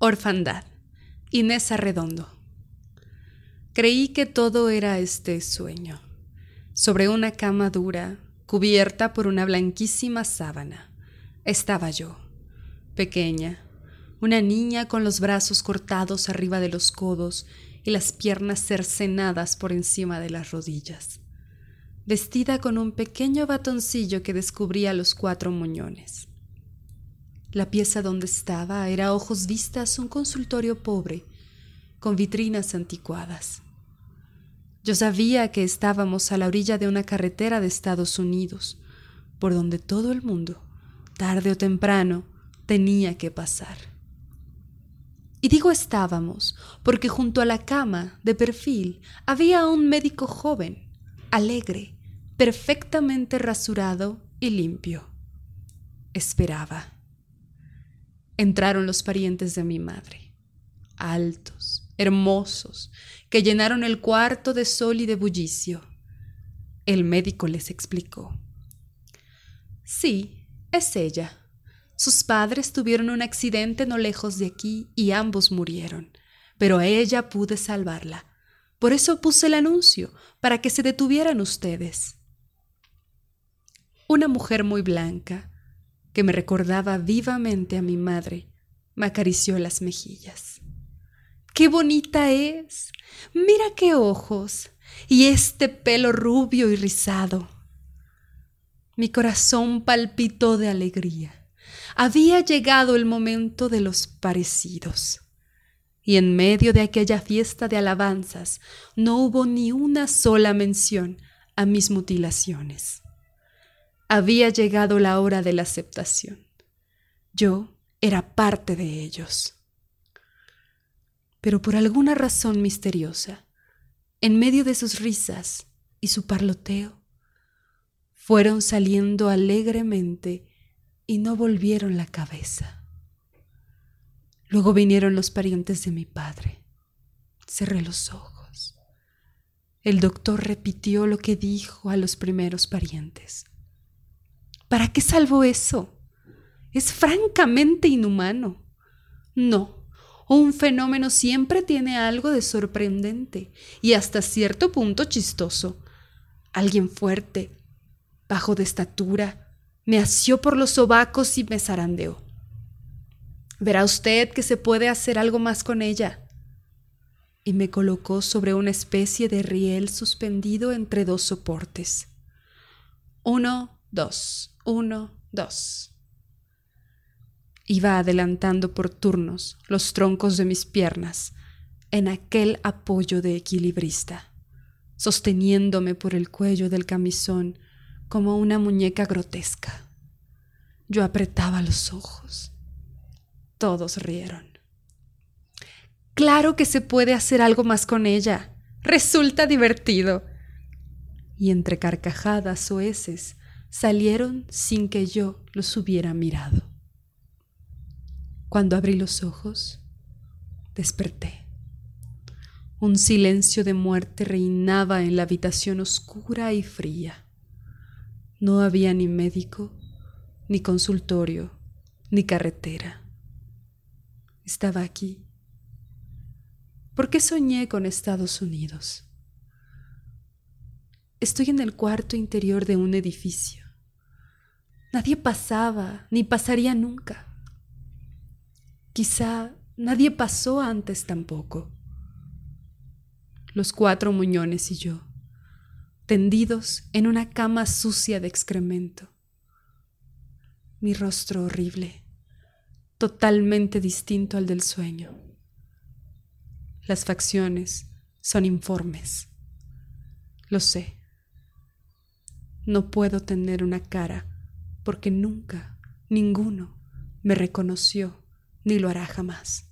Orfandad. Inés Arredondo. Creí que todo era este sueño. Sobre una cama dura, cubierta por una blanquísima sábana, estaba yo, pequeña, una niña con los brazos cortados arriba de los codos y las piernas cercenadas por encima de las rodillas, vestida con un pequeño batoncillo que descubría los cuatro muñones. La pieza donde estaba era a ojos vistas un consultorio pobre, con vitrinas anticuadas. Yo sabía que estábamos a la orilla de una carretera de Estados Unidos, por donde todo el mundo, tarde o temprano, tenía que pasar. Y digo estábamos, porque junto a la cama, de perfil, había un médico joven, alegre, perfectamente rasurado y limpio. Esperaba entraron los parientes de mi madre, altos, hermosos, que llenaron el cuarto de sol y de bullicio. El médico les explicó. Sí, es ella. Sus padres tuvieron un accidente no lejos de aquí y ambos murieron, pero a ella pude salvarla. Por eso puse el anuncio, para que se detuvieran ustedes. Una mujer muy blanca, que me recordaba vivamente a mi madre, me acarició las mejillas. ¡Qué bonita es! Mira qué ojos y este pelo rubio y rizado. Mi corazón palpitó de alegría. Había llegado el momento de los parecidos. Y en medio de aquella fiesta de alabanzas no hubo ni una sola mención a mis mutilaciones. Había llegado la hora de la aceptación. Yo era parte de ellos. Pero por alguna razón misteriosa, en medio de sus risas y su parloteo, fueron saliendo alegremente y no volvieron la cabeza. Luego vinieron los parientes de mi padre. Cerré los ojos. El doctor repitió lo que dijo a los primeros parientes. ¿Para qué salvo eso? Es francamente inhumano. No, un fenómeno siempre tiene algo de sorprendente y hasta cierto punto chistoso. Alguien fuerte, bajo de estatura, me asió por los sobacos y me zarandeó. Verá usted que se puede hacer algo más con ella. Y me colocó sobre una especie de riel suspendido entre dos soportes. Uno, dos, uno, dos. Iba adelantando por turnos los troncos de mis piernas en aquel apoyo de equilibrista, sosteniéndome por el cuello del camisón como una muñeca grotesca. Yo apretaba los ojos. Todos rieron. Claro que se puede hacer algo más con ella. Resulta divertido. Y entre carcajadas o heces salieron sin que yo los hubiera mirado. Cuando abrí los ojos, desperté. Un silencio de muerte reinaba en la habitación oscura y fría. No había ni médico, ni consultorio, ni carretera. Estaba aquí. ¿Por qué soñé con Estados Unidos? Estoy en el cuarto interior de un edificio. Nadie pasaba, ni pasaría nunca. Quizá nadie pasó antes tampoco. Los cuatro muñones y yo, tendidos en una cama sucia de excremento. Mi rostro horrible, totalmente distinto al del sueño. Las facciones son informes. Lo sé. No puedo tener una cara porque nunca ninguno me reconoció ni lo hará jamás.